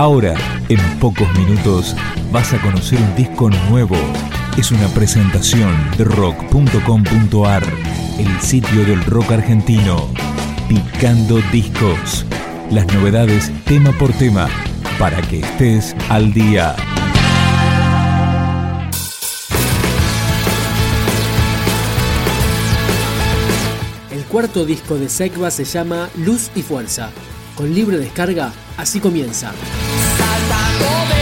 Ahora, en pocos minutos, vas a conocer un disco nuevo. Es una presentación de rock.com.ar, el sitio del rock argentino. Picando discos. Las novedades tema por tema, para que estés al día. El cuarto disco de Sekva se llama Luz y Fuerza. Con libre descarga, así comienza. Saltando de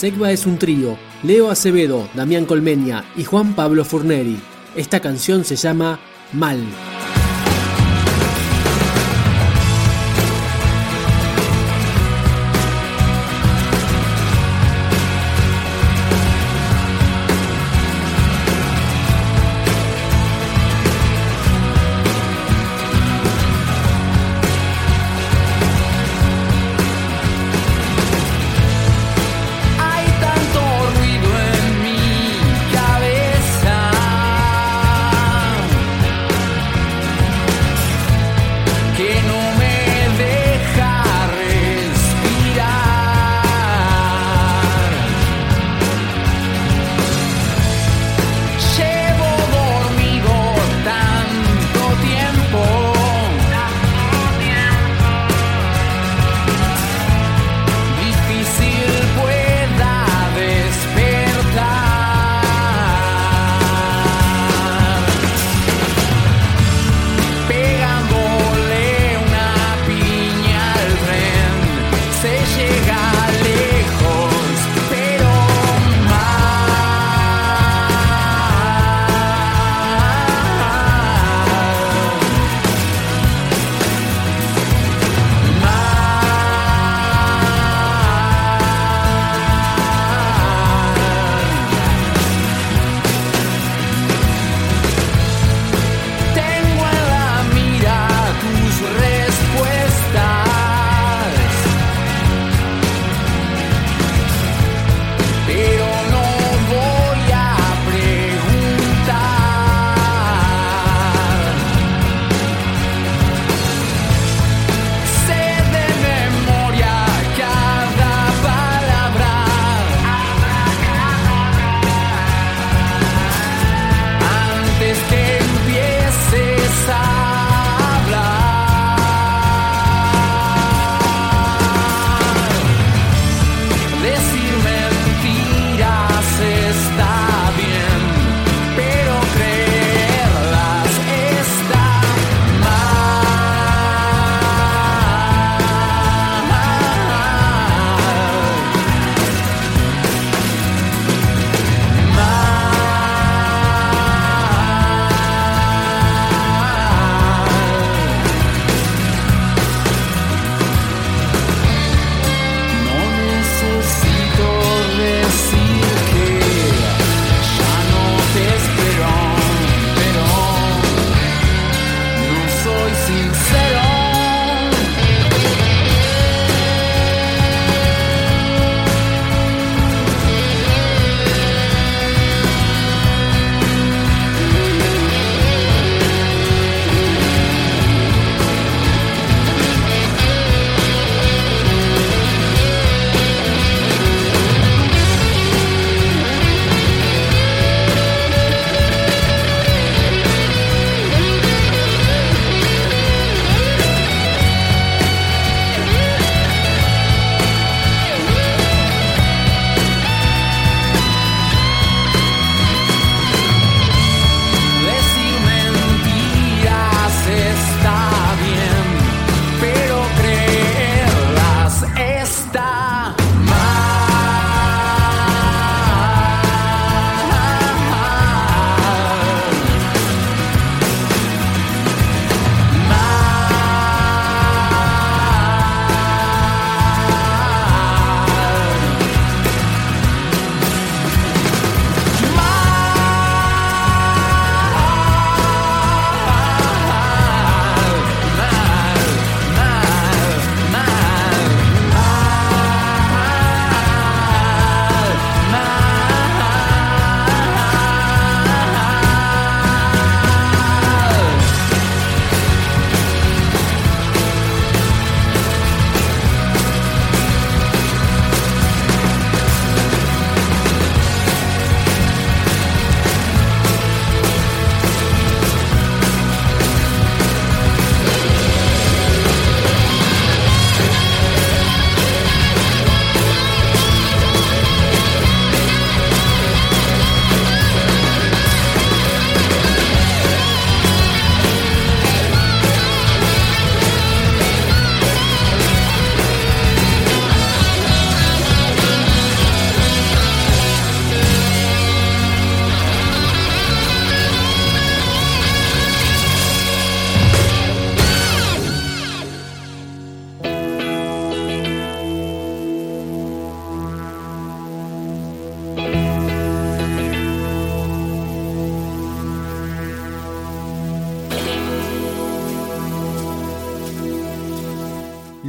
Sekva es un trío, Leo Acevedo, Damián Colmeña y Juan Pablo Furneri. Esta canción se llama Mal.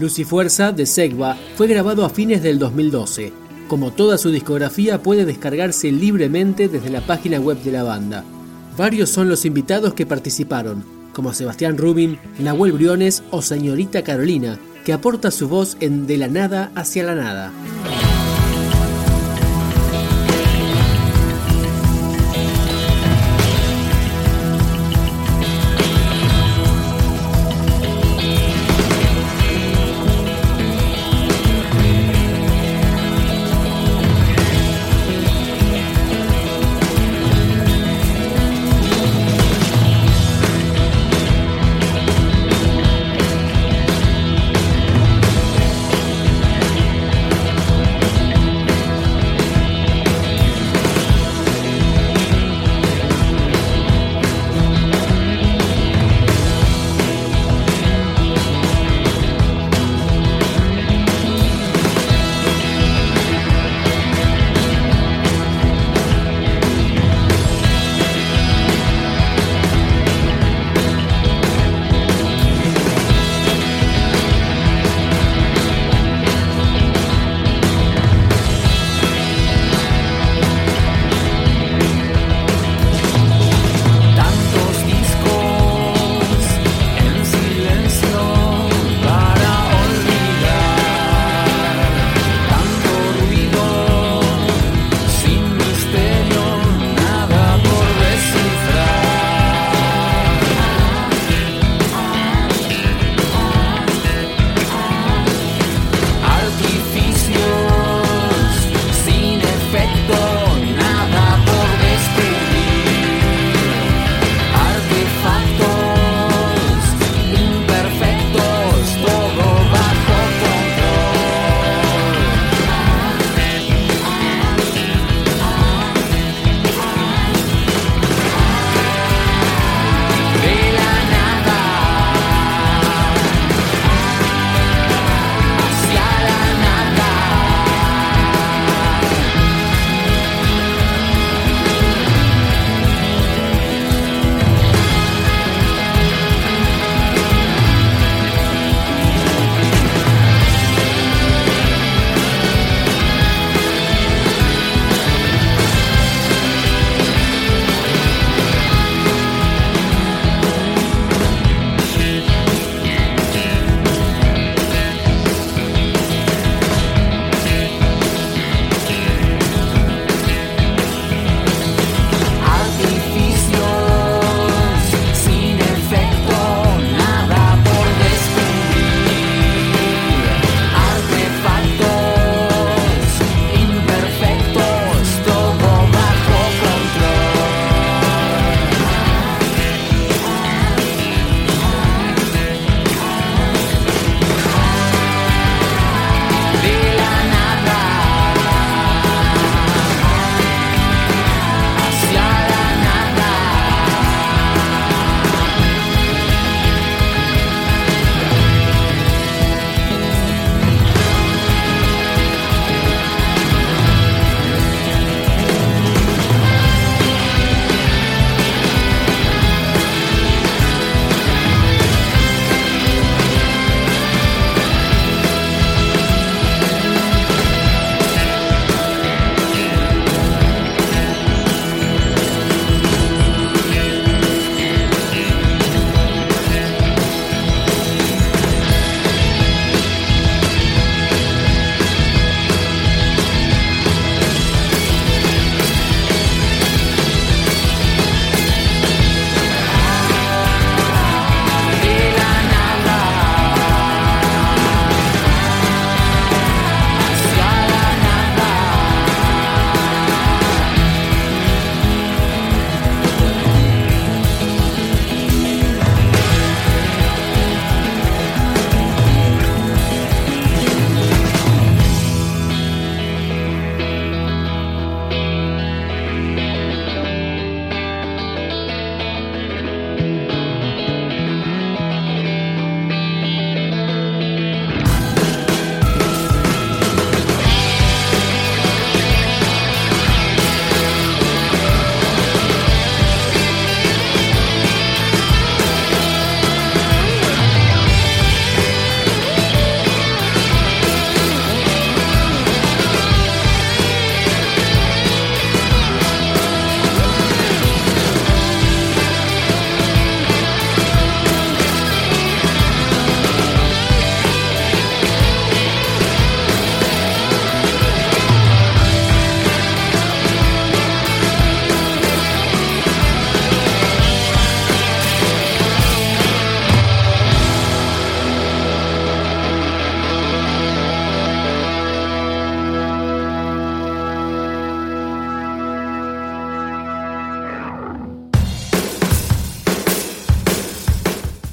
Luz y Fuerza de Segva fue grabado a fines del 2012. Como toda su discografía puede descargarse libremente desde la página web de la banda. Varios son los invitados que participaron, como Sebastián Rubin, Nahuel Briones o Señorita Carolina, que aporta su voz en De la nada hacia la nada.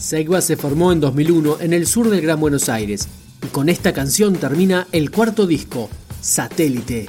Seiwa se formó en 2001 en el sur del Gran Buenos Aires y con esta canción termina el cuarto disco, Satélite.